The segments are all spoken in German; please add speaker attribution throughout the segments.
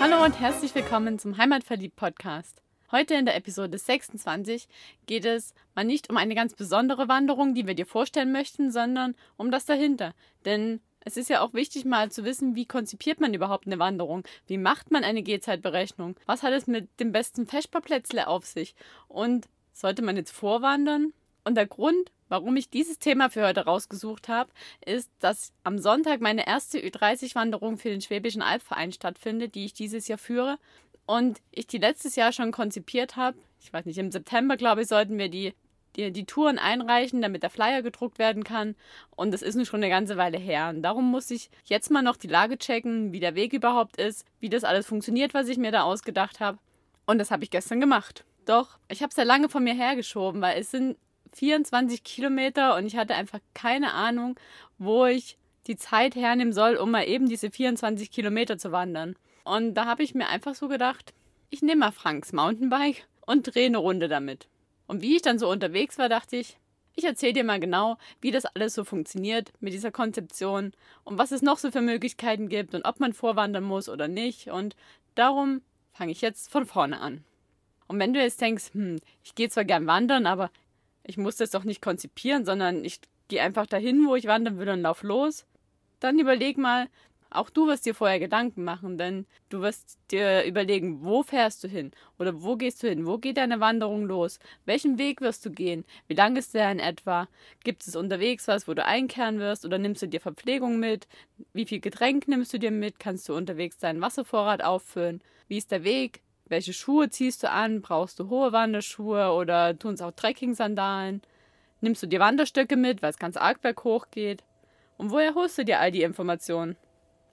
Speaker 1: Hallo und herzlich willkommen zum Heimatverliebt Podcast. Heute in der Episode 26 geht es mal nicht um eine ganz besondere Wanderung, die wir dir vorstellen möchten, sondern um das dahinter. Denn es ist ja auch wichtig, mal zu wissen, wie konzipiert man überhaupt eine Wanderung? Wie macht man eine Gehzeitberechnung? Was hat es mit dem besten Feschbarplätzle auf sich? Und sollte man jetzt vorwandern? Und der Grund, warum ich dieses Thema für heute rausgesucht habe, ist, dass am Sonntag meine erste Ü30-Wanderung für den Schwäbischen Albverein stattfindet, die ich dieses Jahr führe. Und ich die letztes Jahr schon konzipiert habe. Ich weiß nicht, im September, glaube ich, sollten wir die die, die Touren einreichen, damit der Flyer gedruckt werden kann. Und das ist nun schon eine ganze Weile her. Und darum muss ich jetzt mal noch die Lage checken, wie der Weg überhaupt ist, wie das alles funktioniert, was ich mir da ausgedacht habe. Und das habe ich gestern gemacht. Doch, ich habe es ja lange von mir hergeschoben, weil es sind 24 Kilometer und ich hatte einfach keine Ahnung, wo ich die Zeit hernehmen soll, um mal eben diese 24 Kilometer zu wandern. Und da habe ich mir einfach so gedacht, ich nehme mal Franks Mountainbike und drehe eine Runde damit. Und wie ich dann so unterwegs war, dachte ich, ich erzähle dir mal genau, wie das alles so funktioniert mit dieser Konzeption und was es noch so für Möglichkeiten gibt und ob man vorwandern muss oder nicht. Und darum fange ich jetzt von vorne an. Und wenn du jetzt denkst, hm, ich gehe zwar gern wandern, aber ich muss das doch nicht konzipieren, sondern ich gehe einfach dahin, wo ich wandern will und lauf los, dann überleg mal, auch du wirst dir vorher Gedanken machen, denn du wirst dir überlegen, wo fährst du hin oder wo gehst du hin, wo geht deine Wanderung los, welchen Weg wirst du gehen, wie lang ist der in etwa, gibt es unterwegs was, wo du einkehren wirst oder nimmst du dir Verpflegung mit, wie viel Getränk nimmst du dir mit, kannst du unterwegs deinen Wasservorrat auffüllen, wie ist der Weg, welche Schuhe ziehst du an, brauchst du hohe Wanderschuhe oder tun es auch Trekking-Sandalen, nimmst du dir Wanderstöcke mit, weil es ganz arg berghoch geht und woher holst du dir all die Informationen?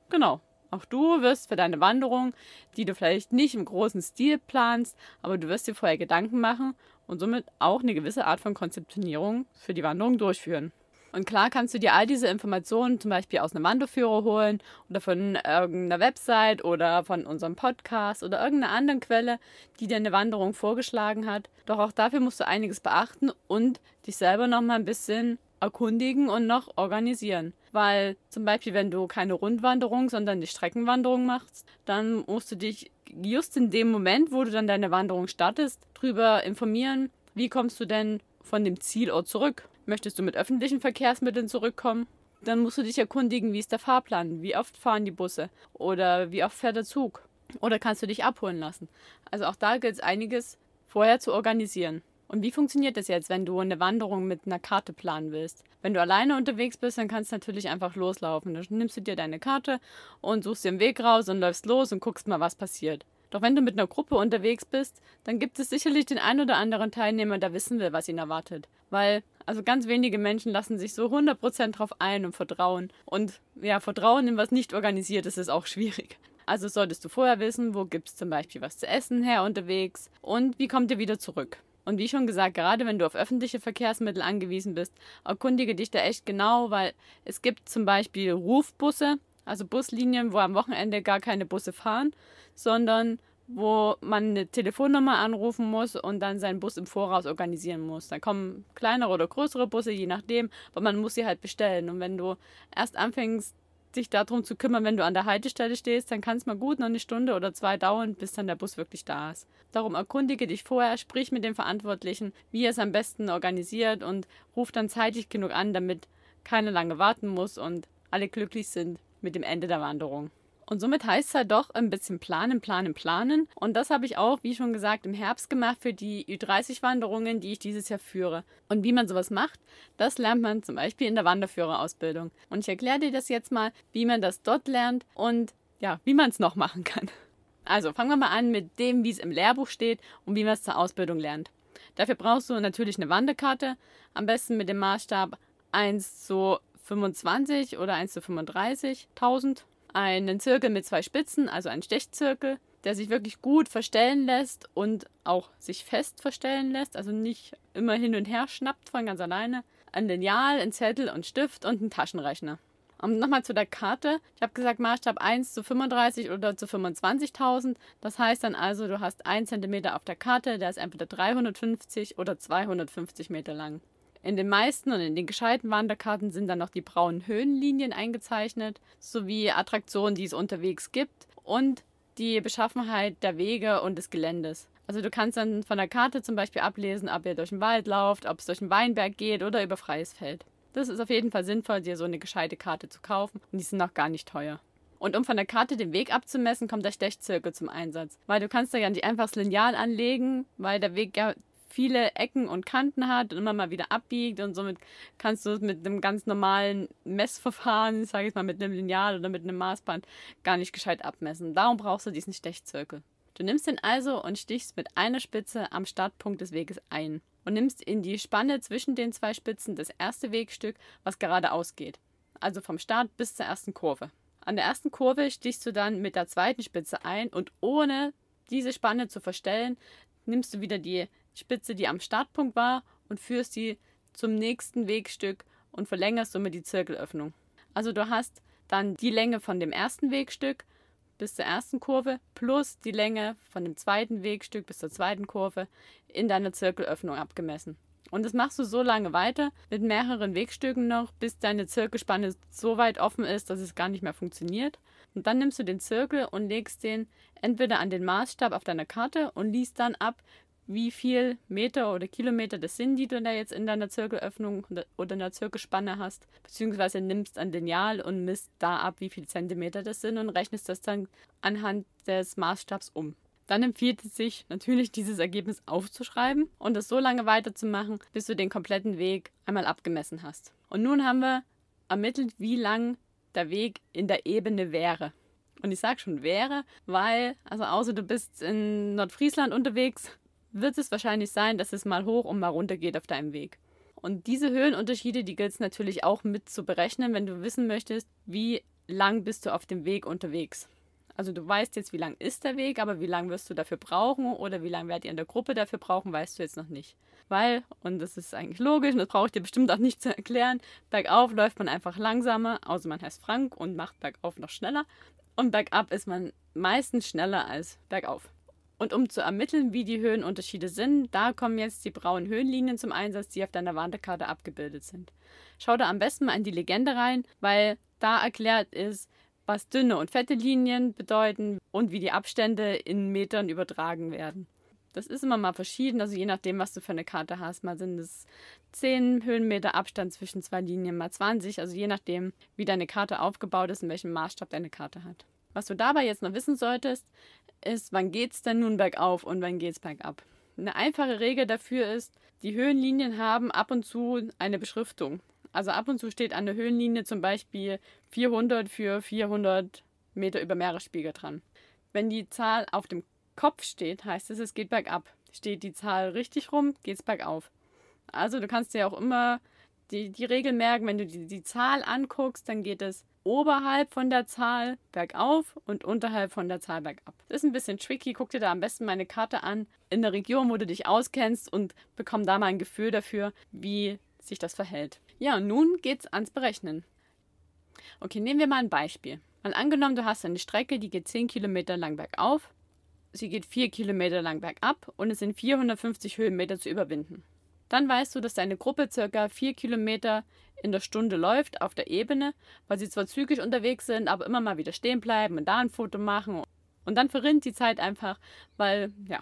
Speaker 1: Genau. Auch du wirst für deine Wanderung, die du vielleicht nicht im großen Stil planst, aber du wirst dir vorher Gedanken machen und somit auch eine gewisse Art von Konzeptionierung für die Wanderung durchführen. Und klar kannst du dir all diese Informationen zum Beispiel aus einem Wanderführer holen oder von irgendeiner Website oder von unserem Podcast oder irgendeiner anderen Quelle, die dir eine Wanderung vorgeschlagen hat. Doch auch dafür musst du einiges beachten und dich selber nochmal ein bisschen erkundigen und noch organisieren. Weil zum Beispiel, wenn du keine Rundwanderung, sondern die Streckenwanderung machst, dann musst du dich just in dem Moment, wo du dann deine Wanderung startest, darüber informieren, wie kommst du denn von dem Zielort zurück. Möchtest du mit öffentlichen Verkehrsmitteln zurückkommen? Dann musst du dich erkundigen, wie ist der Fahrplan, wie oft fahren die Busse oder wie oft fährt der Zug. Oder kannst du dich abholen lassen. Also auch da gilt es einiges vorher zu organisieren. Und wie funktioniert das jetzt, wenn du eine Wanderung mit einer Karte planen willst? Wenn du alleine unterwegs bist, dann kannst du natürlich einfach loslaufen. Dann nimmst du dir deine Karte und suchst dir einen Weg raus und läufst los und guckst mal, was passiert. Doch wenn du mit einer Gruppe unterwegs bist, dann gibt es sicherlich den ein oder anderen Teilnehmer, der wissen will, was ihn erwartet. Weil, also ganz wenige Menschen lassen sich so 100% drauf ein und vertrauen. Und ja, Vertrauen in was nicht organisiert ist, ist auch schwierig. Also solltest du vorher wissen, wo gibt es zum Beispiel was zu essen her unterwegs und wie kommt ihr wieder zurück. Und wie schon gesagt, gerade wenn du auf öffentliche Verkehrsmittel angewiesen bist, erkundige dich da echt genau, weil es gibt zum Beispiel Rufbusse, also Buslinien, wo am Wochenende gar keine Busse fahren, sondern wo man eine Telefonnummer anrufen muss und dann seinen Bus im Voraus organisieren muss. Dann kommen kleinere oder größere Busse, je nachdem, aber man muss sie halt bestellen. Und wenn du erst anfängst, dich darum zu kümmern, wenn du an der Haltestelle stehst, dann kann es mal gut noch eine Stunde oder zwei dauern, bis dann der Bus wirklich da ist. Darum erkundige dich vorher, sprich mit dem Verantwortlichen, wie er es am besten organisiert und ruf dann zeitig genug an, damit keiner lange warten muss und alle glücklich sind mit dem Ende der Wanderung. Und somit heißt es halt doch ein bisschen planen, planen, planen. Und das habe ich auch, wie schon gesagt, im Herbst gemacht für die Ü30-Wanderungen, die ich dieses Jahr führe. Und wie man sowas macht, das lernt man zum Beispiel in der Wanderführerausbildung. Und ich erkläre dir das jetzt mal, wie man das dort lernt und ja, wie man es noch machen kann. Also fangen wir mal an mit dem, wie es im Lehrbuch steht und wie man es zur Ausbildung lernt. Dafür brauchst du natürlich eine Wanderkarte, am besten mit dem Maßstab 1 zu 25 oder 1 zu 35.000 einen Zirkel mit zwei Spitzen, also einen Stechzirkel, der sich wirklich gut verstellen lässt und auch sich fest verstellen lässt, also nicht immer hin und her schnappt von ganz alleine. Ein Lineal, ein Zettel und Stift und ein Taschenrechner. Und nochmal zu der Karte. Ich habe gesagt, Maßstab 1 zu 35 oder zu 25.000. Das heißt dann also, du hast 1 cm auf der Karte, der ist entweder 350 oder 250 Meter lang. In den meisten und in den gescheiten Wanderkarten sind dann noch die braunen Höhenlinien eingezeichnet, sowie Attraktionen, die es unterwegs gibt und die Beschaffenheit der Wege und des Geländes. Also du kannst dann von der Karte zum Beispiel ablesen, ob ihr durch den Wald lauft, ob es durch den Weinberg geht oder über freies Feld. Das ist auf jeden Fall sinnvoll, dir so eine gescheite Karte zu kaufen und die sind auch gar nicht teuer. Und um von der Karte den Weg abzumessen, kommt der Stechzirkel zum Einsatz. Weil du kannst da ja nicht einfach das Lineal anlegen, weil der Weg ja viele Ecken und Kanten hat und immer mal wieder abbiegt und somit kannst du es mit einem ganz normalen Messverfahren, sage ich mal, mit einem Lineal oder mit einem Maßband gar nicht gescheit abmessen. Darum brauchst du diesen Stechzirkel. Du nimmst den also und stichst mit einer Spitze am Startpunkt des Weges ein und nimmst in die Spanne zwischen den zwei Spitzen das erste Wegstück, was geradeaus geht. Also vom Start bis zur ersten Kurve. An der ersten Kurve stichst du dann mit der zweiten Spitze ein und ohne diese Spanne zu verstellen, nimmst du wieder die Spitze, die am Startpunkt war, und führst sie zum nächsten Wegstück und verlängerst somit die Zirkelöffnung. Also du hast dann die Länge von dem ersten Wegstück bis zur ersten Kurve plus die Länge von dem zweiten Wegstück bis zur zweiten Kurve in deiner Zirkelöffnung abgemessen. Und das machst du so lange weiter mit mehreren Wegstücken noch, bis deine Zirkelspanne so weit offen ist, dass es gar nicht mehr funktioniert. Und dann nimmst du den Zirkel und legst den entweder an den Maßstab auf deiner Karte und liest dann ab, wie viel Meter oder Kilometer das sind, die du da jetzt in deiner Zirkelöffnung oder in der Zirkelspanne hast, beziehungsweise nimmst ein Lineal und misst da ab, wie viele Zentimeter das sind und rechnest das dann anhand des Maßstabs um. Dann empfiehlt es sich natürlich, dieses Ergebnis aufzuschreiben und das so lange weiterzumachen, bis du den kompletten Weg einmal abgemessen hast. Und nun haben wir ermittelt, wie lang der Weg in der Ebene wäre. Und ich sage schon wäre, weil, also außer du bist in Nordfriesland unterwegs, wird es wahrscheinlich sein, dass es mal hoch und mal runter geht auf deinem Weg. Und diese Höhenunterschiede, die gilt es natürlich auch mit zu berechnen, wenn du wissen möchtest, wie lang bist du auf dem Weg unterwegs. Also du weißt jetzt, wie lang ist der Weg, aber wie lang wirst du dafür brauchen oder wie lange werdet ihr in der Gruppe dafür brauchen, weißt du jetzt noch nicht. Weil, und das ist eigentlich logisch, und das brauche ich dir bestimmt auch nicht zu erklären, bergauf läuft man einfach langsamer, außer man heißt Frank und macht bergauf noch schneller. Und bergab ist man meistens schneller als bergauf. Und um zu ermitteln, wie die Höhenunterschiede sind, da kommen jetzt die braunen Höhenlinien zum Einsatz, die auf deiner Wanderkarte abgebildet sind. Schau da am besten mal in die Legende rein, weil da erklärt ist, was dünne und fette Linien bedeuten und wie die Abstände in Metern übertragen werden. Das ist immer mal verschieden, also je nachdem, was du für eine Karte hast. Mal sind es 10 Höhenmeter Abstand zwischen zwei Linien, mal 20, also je nachdem, wie deine Karte aufgebaut ist und welchen Maßstab deine Karte hat. Was du dabei jetzt noch wissen solltest, ist, wann geht es denn nun bergauf und wann geht es bergab. Eine einfache Regel dafür ist, die Höhenlinien haben ab und zu eine Beschriftung. Also ab und zu steht an der Höhenlinie zum Beispiel 400 für 400 Meter über Meeresspiegel dran. Wenn die Zahl auf dem Kopf steht, heißt es, es geht bergab. Steht die Zahl richtig rum, geht es bergauf. Also du kannst dir auch immer die, die Regel merken, wenn du die, die Zahl anguckst, dann geht es oberhalb von der Zahl bergauf und unterhalb von der Zahl bergab. Das ist ein bisschen tricky. Guck dir da am besten meine Karte an in der Region, wo du dich auskennst und bekomm da mal ein Gefühl dafür, wie sich das verhält. Ja, und nun geht's ans Berechnen. Okay, nehmen wir mal ein Beispiel. Mal angenommen, du hast eine Strecke, die geht 10 Kilometer lang bergauf, sie geht 4 Kilometer lang bergab und es sind 450 Höhenmeter zu überwinden. Dann weißt du, dass deine Gruppe circa 4 Kilometer in der Stunde läuft auf der Ebene, weil sie zwar zügig unterwegs sind, aber immer mal wieder stehen bleiben und da ein Foto machen. Und dann verrinnt die Zeit einfach, weil, ja,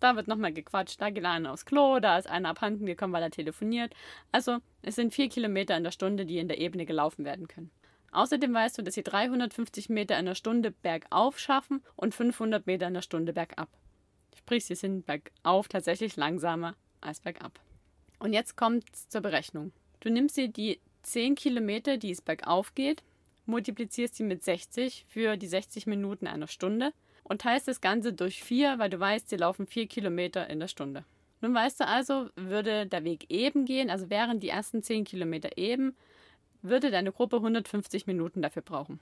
Speaker 1: da wird nochmal gequatscht, da geht einer aufs Klo, da ist einer abhanden gekommen, weil er telefoniert. Also, es sind 4 Kilometer in der Stunde, die in der Ebene gelaufen werden können. Außerdem weißt du, dass sie 350 Meter in der Stunde bergauf schaffen und 500 Meter in der Stunde bergab. Sprich, sie sind bergauf tatsächlich langsamer als bergab. Und jetzt kommt zur Berechnung. Du nimmst dir die 10 Kilometer, die es bergauf geht, multiplizierst sie mit 60 für die 60 Minuten einer Stunde und teilst das Ganze durch 4, weil du weißt, sie laufen 4 Kilometer in der Stunde. Nun weißt du also, würde der Weg eben gehen, also wären die ersten 10 Kilometer eben, würde deine Gruppe 150 Minuten dafür brauchen.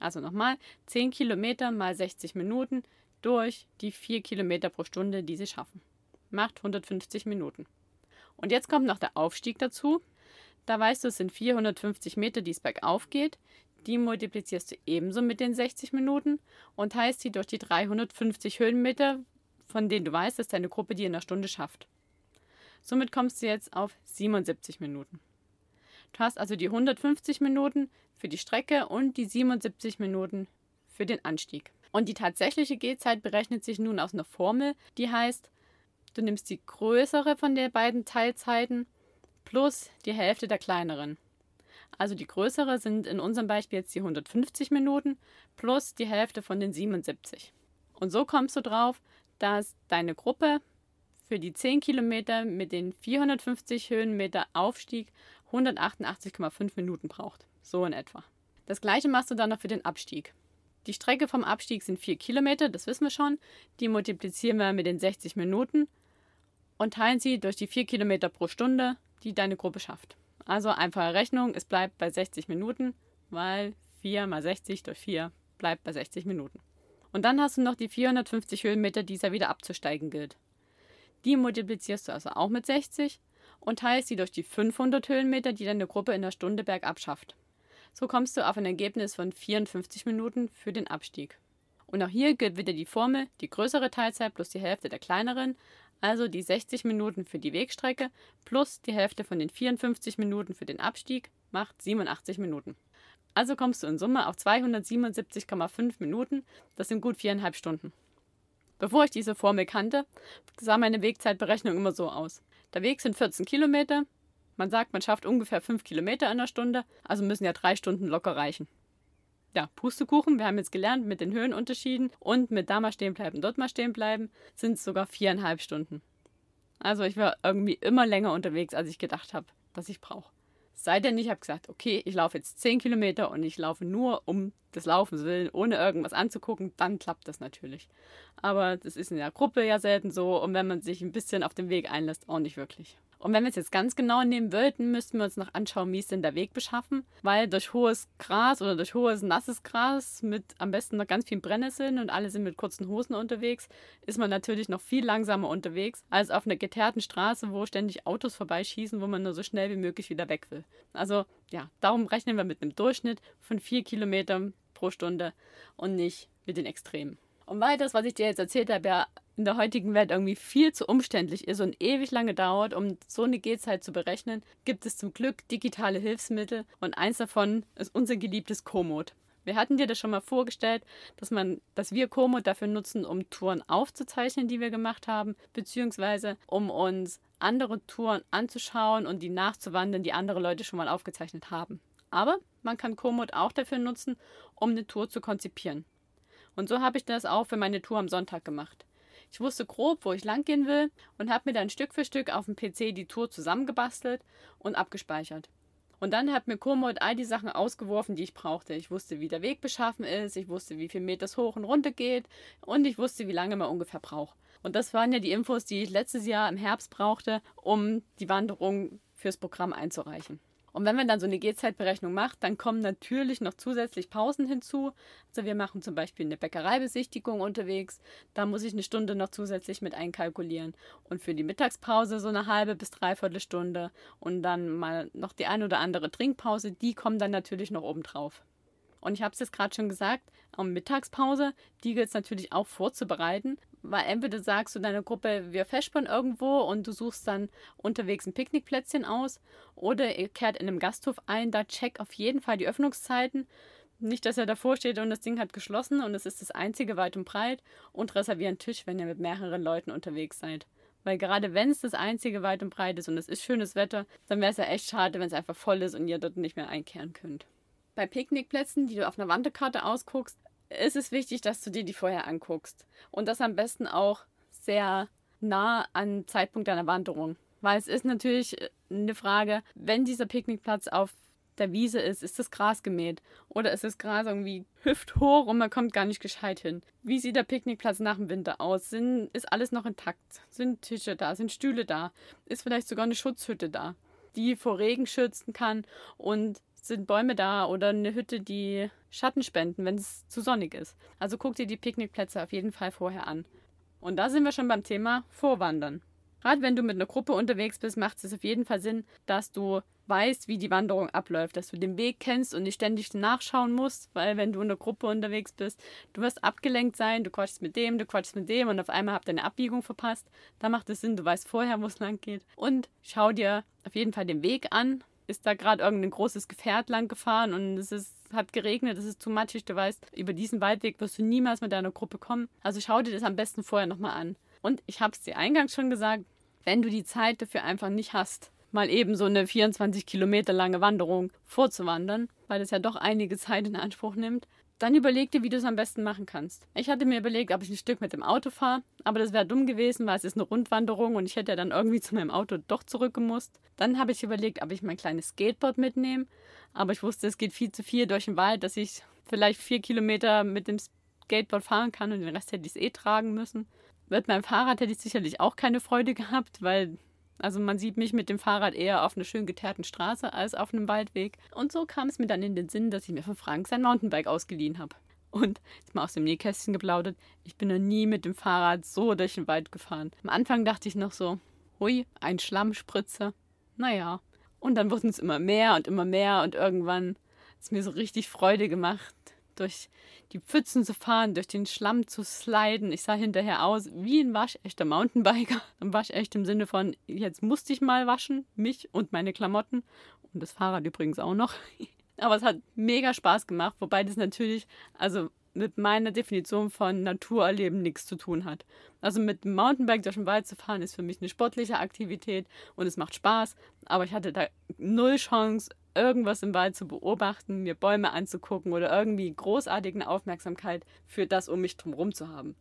Speaker 1: Also nochmal, 10 Kilometer mal 60 Minuten durch die 4 Kilometer pro Stunde, die sie schaffen. Macht 150 Minuten. Und jetzt kommt noch der Aufstieg dazu. Da weißt du, es sind 450 Meter, die es bergauf geht. Die multiplizierst du ebenso mit den 60 Minuten und teilst sie durch die 350 Höhenmeter, von denen du weißt, dass deine Gruppe die in einer Stunde schafft. Somit kommst du jetzt auf 77 Minuten. Du hast also die 150 Minuten für die Strecke und die 77 Minuten für den Anstieg. Und die tatsächliche Gehzeit berechnet sich nun aus einer Formel, die heißt, du nimmst die größere von den beiden Teilzeiten plus die Hälfte der kleineren. Also die größere sind in unserem Beispiel jetzt die 150 Minuten plus die Hälfte von den 77. Und so kommst du drauf, dass deine Gruppe für die 10 Kilometer mit den 450 Höhenmeter Aufstieg 188,5 Minuten braucht. So in etwa. Das gleiche machst du dann noch für den Abstieg. Die Strecke vom Abstieg sind 4 Kilometer, das wissen wir schon. Die multiplizieren wir mit den 60 Minuten und teilen sie durch die 4 Kilometer pro Stunde, die deine Gruppe schafft. Also einfache Rechnung, es bleibt bei 60 Minuten, weil 4 mal 60 durch 4 bleibt bei 60 Minuten. Und dann hast du noch die 450 Höhenmeter, die es ja wieder abzusteigen gilt. Die multiplizierst du also auch mit 60 und teilst sie durch die 500 Höhenmeter, die deine Gruppe in der Stunde bergab schafft. So kommst du auf ein Ergebnis von 54 Minuten für den Abstieg. Und auch hier gilt wieder die Formel, die größere Teilzeit plus die Hälfte der kleineren, also die 60 Minuten für die Wegstrecke plus die Hälfte von den 54 Minuten für den Abstieg macht 87 Minuten. Also kommst du in Summe auf 277,5 Minuten, das sind gut viereinhalb Stunden. Bevor ich diese Formel kannte, sah meine Wegzeitberechnung immer so aus. Der Weg sind 14 Kilometer, man sagt, man schafft ungefähr 5 Kilometer in der Stunde, also müssen ja drei Stunden locker reichen. Ja, Pustekuchen, wir haben jetzt gelernt, mit den Höhenunterschieden und mit da mal stehen bleiben, dort mal stehen bleiben, sind es sogar viereinhalb Stunden. Also ich war irgendwie immer länger unterwegs, als ich gedacht habe, dass ich brauche. Sei denn, ich habe gesagt, okay, ich laufe jetzt 10 Kilometer und ich laufe nur um des Laufens willen, ohne irgendwas anzugucken, dann klappt das natürlich. Aber das ist in der Gruppe ja selten so und wenn man sich ein bisschen auf den Weg einlässt, auch nicht wirklich. Und wenn wir es jetzt ganz genau nehmen wollten, müssten wir uns noch anschauen, wie ist denn der Weg beschaffen. Weil durch hohes Gras oder durch hohes nasses Gras mit am besten noch ganz vielen Brennnesseln und alle sind mit kurzen Hosen unterwegs, ist man natürlich noch viel langsamer unterwegs als auf einer geteerten Straße, wo ständig Autos vorbeischießen, wo man nur so schnell wie möglich wieder weg will. Also ja, darum rechnen wir mit einem Durchschnitt von vier Kilometern pro Stunde und nicht mit den Extremen. Und weil das, was ich dir jetzt erzählt habe, ja in der heutigen Welt irgendwie viel zu umständlich ist und ewig lange dauert, um so eine Gehzeit zu berechnen, gibt es zum Glück digitale Hilfsmittel und eins davon ist unser geliebtes Komoot. Wir hatten dir das schon mal vorgestellt, dass man, dass wir Komoot dafür nutzen, um Touren aufzuzeichnen, die wir gemacht haben, beziehungsweise um uns andere Touren anzuschauen und die nachzuwandern, die andere Leute schon mal aufgezeichnet haben. Aber man kann Komoot auch dafür nutzen, um eine Tour zu konzipieren. Und so habe ich das auch für meine Tour am Sonntag gemacht. Ich wusste grob, wo ich lang gehen will und habe mir dann Stück für Stück auf dem PC die Tour zusammengebastelt und abgespeichert. Und dann hat mir Komoot all die Sachen ausgeworfen, die ich brauchte. Ich wusste, wie der Weg beschaffen ist, ich wusste, wie viel Meter es hoch und runter geht und ich wusste, wie lange man ungefähr braucht. Und das waren ja die Infos, die ich letztes Jahr im Herbst brauchte, um die Wanderung fürs Programm einzureichen. Und wenn man dann so eine Gehzeitberechnung macht, dann kommen natürlich noch zusätzlich Pausen hinzu. Also wir machen zum Beispiel eine Bäckereibesichtigung unterwegs. Da muss ich eine Stunde noch zusätzlich mit einkalkulieren. Und für die Mittagspause so eine halbe bis dreiviertel Stunde. Und dann mal noch die ein oder andere Trinkpause. Die kommen dann natürlich noch oben drauf. Und ich habe es jetzt gerade schon gesagt, um Mittagspause, die gilt es natürlich auch vorzubereiten, weil entweder sagst du deiner Gruppe, wir festspannen irgendwo und du suchst dann unterwegs ein Picknickplätzchen aus oder ihr kehrt in einem Gasthof ein, da check auf jeden Fall die Öffnungszeiten. Nicht, dass er davor steht und das Ding hat geschlossen und es ist das einzige weit und breit und reservier einen Tisch, wenn ihr mit mehreren Leuten unterwegs seid. Weil gerade wenn es das einzige weit und breit ist und es ist schönes Wetter, dann wäre es ja echt schade, wenn es einfach voll ist und ihr dort nicht mehr einkehren könnt. Bei Picknickplätzen, die du auf einer Wanderkarte ausguckst, ist es wichtig, dass du dir die vorher anguckst. Und das am besten auch sehr nah an Zeitpunkt deiner Wanderung. Weil es ist natürlich eine Frage, wenn dieser Picknickplatz auf der Wiese ist, ist das Gras gemäht? Oder ist das Gras irgendwie hüfthoch und man kommt gar nicht gescheit hin? Wie sieht der Picknickplatz nach dem Winter aus? Sind, ist alles noch intakt? Sind Tische da? Sind Stühle da? Ist vielleicht sogar eine Schutzhütte da, die vor Regen schützen kann und sind Bäume da oder eine Hütte, die Schatten spenden, wenn es zu sonnig ist. Also guck dir die Picknickplätze auf jeden Fall vorher an. Und da sind wir schon beim Thema Vorwandern. Gerade wenn du mit einer Gruppe unterwegs bist, macht es auf jeden Fall Sinn, dass du weißt, wie die Wanderung abläuft, dass du den Weg kennst und nicht ständig nachschauen musst, weil wenn du in einer Gruppe unterwegs bist, du wirst abgelenkt sein, du quatschst mit dem, du quatschst mit dem und auf einmal habt ihr eine Abbiegung verpasst. Da macht es Sinn, du weißt vorher, wo es lang geht. Und schau dir auf jeden Fall den Weg an, ist da gerade irgendein großes Gefährt lang gefahren und es ist hat geregnet, es ist zu matschig, du weißt, über diesen Waldweg wirst du niemals mit deiner Gruppe kommen. Also schau dir das am besten vorher nochmal an. Und ich habe es dir eingangs schon gesagt, wenn du die Zeit dafür einfach nicht hast, mal eben so eine 24 Kilometer lange Wanderung vorzuwandern, weil das ja doch einige Zeit in Anspruch nimmt, dann überleg dir, wie du es am besten machen kannst. Ich hatte mir überlegt, ob ich ein Stück mit dem Auto fahre, aber das wäre dumm gewesen, weil es ist eine Rundwanderung und ich hätte ja dann irgendwie zu meinem Auto doch zurückgemusst. Dann habe ich überlegt, ob ich mein kleines Skateboard mitnehme, aber ich wusste, es geht viel zu viel durch den Wald, dass ich vielleicht vier Kilometer mit dem Skateboard fahren kann und den Rest hätte ich es eh tragen müssen. Mit meinem Fahrrad hätte ich sicherlich auch keine Freude gehabt, weil also man sieht mich mit dem Fahrrad eher auf einer schön geteerten Straße als auf einem Waldweg. Und so kam es mir dann in den Sinn, dass ich mir von Frank sein Mountainbike ausgeliehen habe. Und jetzt mal aus dem Nähkästchen geplaudert, ich bin noch nie mit dem Fahrrad so durch den Wald gefahren. Am Anfang dachte ich noch so, hui, ein Schlammspritzer. Naja. Und dann wurden es immer mehr und immer mehr und irgendwann hat es mir so richtig Freude gemacht, durch die Pfützen zu fahren, durch den Schlamm zu sliden. Ich sah hinterher aus wie ein waschechter Mountainbiker. Ein waschecht im Sinne von, jetzt musste ich mal waschen, mich und meine Klamotten. Und das Fahrrad übrigens auch noch. Aber es hat mega Spaß gemacht, wobei das natürlich, also mit meiner Definition von Naturerleben nichts zu tun hat. Also mit dem Mountainbike durch den Wald zu fahren, ist für mich eine sportliche Aktivität und es macht Spaß. Aber ich hatte da null Chance, irgendwas im Wald zu beobachten, mir Bäume anzugucken oder irgendwie großartige Aufmerksamkeit für das um mich drumherum zu haben.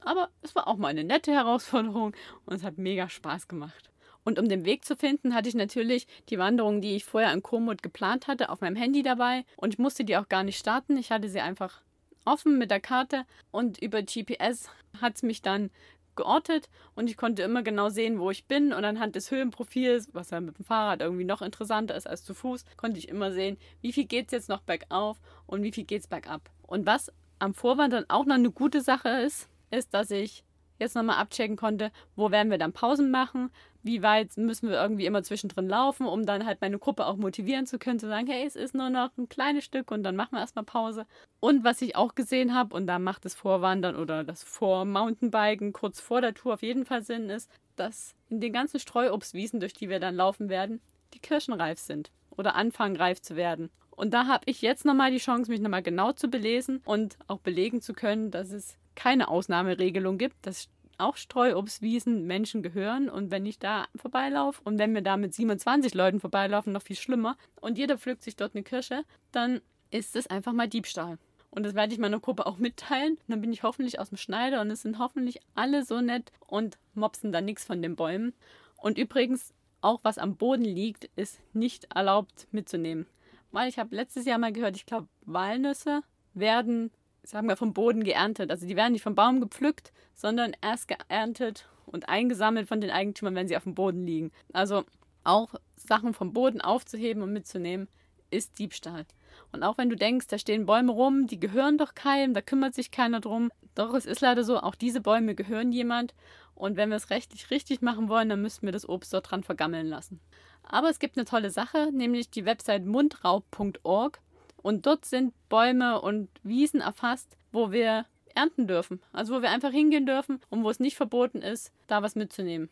Speaker 1: Aber es war auch mal eine nette Herausforderung und es hat mega Spaß gemacht. Und um den Weg zu finden, hatte ich natürlich die Wanderung, die ich vorher in Komoot geplant hatte, auf meinem Handy dabei und ich musste die auch gar nicht starten. Ich hatte sie einfach offen mit der Karte und über GPS hat es mich dann geortet und ich konnte immer genau sehen, wo ich bin und anhand des Höhenprofils, was ja mit dem Fahrrad irgendwie noch interessanter ist als zu Fuß, konnte ich immer sehen, wie viel geht es jetzt noch bergauf und wie viel geht es bergab. Und was am Vorwand dann auch noch eine gute Sache ist, ist, dass ich jetzt nochmal abchecken konnte, wo werden wir dann Pausen machen, wie weit müssen wir irgendwie immer zwischendrin laufen, um dann halt meine Gruppe auch motivieren zu können, zu sagen, hey, es ist nur noch ein kleines Stück und dann machen wir erstmal Pause. Und was ich auch gesehen habe, und da macht das Vorwandern oder das Vor-Mountainbiken kurz vor der Tour auf jeden Fall Sinn, ist, dass in den ganzen Streuobstwiesen, durch die wir dann laufen werden, die Kirschen reif sind oder anfangen reif zu werden. Und da habe ich jetzt nochmal die Chance, mich nochmal genau zu belesen und auch belegen zu können, dass es keine Ausnahmeregelung gibt, dass auch Streuobstwiesen Menschen gehören und wenn ich da vorbeilaufe und wenn wir da mit 27 Leuten vorbeilaufen, noch viel schlimmer und jeder pflückt sich dort eine Kirsche, dann ist es einfach mal Diebstahl. Und das werde ich meiner Gruppe auch mitteilen. Und dann bin ich hoffentlich aus dem Schneider und es sind hoffentlich alle so nett und mopsen da nichts von den Bäumen. Und übrigens, auch was am Boden liegt, ist nicht erlaubt mitzunehmen. Weil ich habe letztes Jahr mal gehört, ich glaube, Walnüsse werden sagen wir, vom Boden geerntet. Also die werden nicht vom Baum gepflückt, sondern erst geerntet und eingesammelt von den Eigentümern, wenn sie auf dem Boden liegen. Also auch Sachen vom Boden aufzuheben und mitzunehmen, ist Diebstahl. Und auch wenn du denkst, da stehen Bäume rum, die gehören doch keinem, da kümmert sich keiner drum. Doch es ist leider so, auch diese Bäume gehören jemand. Und wenn wir es rechtlich richtig machen wollen, dann müssten wir das Obst dort dran vergammeln lassen. Aber es gibt eine tolle Sache, nämlich die Website mundraub.org. Und dort sind Bäume und Wiesen erfasst, wo wir ernten dürfen. Also wo wir einfach hingehen dürfen und wo es nicht verboten ist, da was mitzunehmen.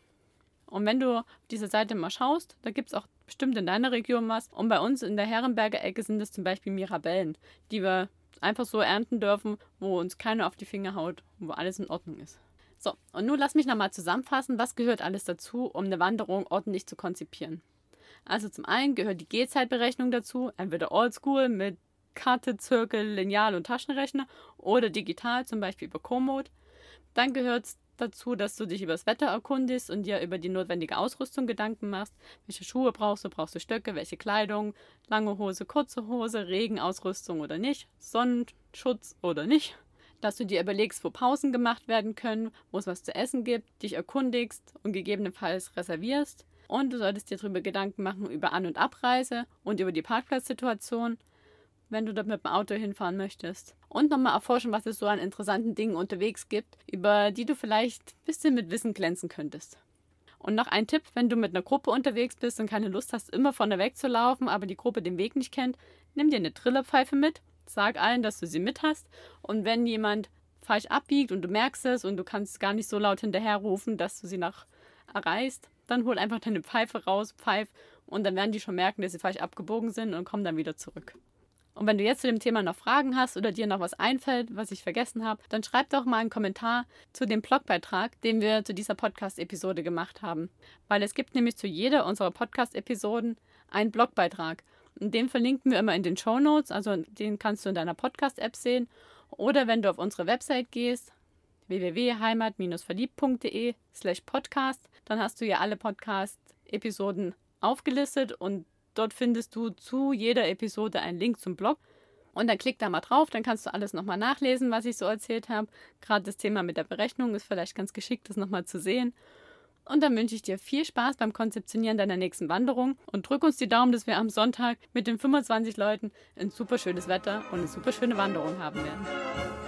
Speaker 1: Und wenn du auf diese Seite mal schaust, da gibt es auch bestimmt in deiner Region was. Und bei uns in der Herrenberger Ecke sind es zum Beispiel Mirabellen, die wir einfach so ernten dürfen, wo uns keiner auf die Finger haut, wo alles in Ordnung ist. So, und nun lass mich nochmal zusammenfassen, was gehört alles dazu, um eine Wanderung ordentlich zu konzipieren. Also zum einen gehört die Gehzeitberechnung dazu, entweder oldschool mit Karte, Zirkel, Lineal und Taschenrechner oder digital, zum Beispiel über Komoot. Dann gehört es dazu, dass du dich über das Wetter erkundigst und dir über die notwendige Ausrüstung Gedanken machst. Welche Schuhe brauchst du? Brauchst du Stöcke? Welche Kleidung? Lange Hose, kurze Hose, Regenausrüstung oder nicht? Sonnenschutz oder nicht? Dass du dir überlegst, wo Pausen gemacht werden können, wo es was zu essen gibt, dich erkundigst und gegebenenfalls reservierst. Und du solltest dir darüber Gedanken machen über An- und Abreise und über die Parkplatzsituation, wenn du dort mit dem Auto hinfahren möchtest. Und nochmal erforschen, was es so an interessanten Dingen unterwegs gibt, über die du vielleicht ein bisschen mit Wissen glänzen könntest. Und noch ein Tipp, wenn du mit einer Gruppe unterwegs bist und keine Lust hast, immer vorne wegzulaufen, aber die Gruppe den Weg nicht kennt, nimm dir eine Trillerpfeife mit, sag allen, dass du sie mit hast. Und wenn jemand falsch abbiegt und du merkst es und du kannst gar nicht so laut hinterherrufen, dass du sie nach erreichst, dann hol einfach deine Pfeife raus, pfeif und dann werden die schon merken, dass sie falsch abgebogen sind und kommen dann wieder zurück. Und wenn du jetzt zu dem Thema noch Fragen hast oder dir noch was einfällt, was ich vergessen habe, dann schreib doch mal einen Kommentar zu dem Blogbeitrag, den wir zu dieser Podcast-Episode gemacht haben. Weil es gibt nämlich zu jeder unserer Podcast-Episoden einen Blogbeitrag. Und den verlinken wir immer in den Show Notes, also den kannst du in deiner Podcast-App sehen. Oder wenn du auf unsere Website gehst, www.heimat-verliebt.de slash podcast, dann hast du ja alle Podcast-Episoden aufgelistet und dort findest du zu jeder Episode einen Link zum Blog. Und dann klick da mal drauf, dann kannst du alles nochmal nachlesen, was ich so erzählt habe. Gerade das Thema mit der Berechnung ist vielleicht ganz geschickt, das nochmal zu sehen. Und dann wünsche ich dir viel Spaß beim Konzeptionieren deiner nächsten Wanderung und drück uns die Daumen, dass wir am Sonntag mit den 25 Leuten ein super schönes Wetter und eine super schöne Wanderung haben werden.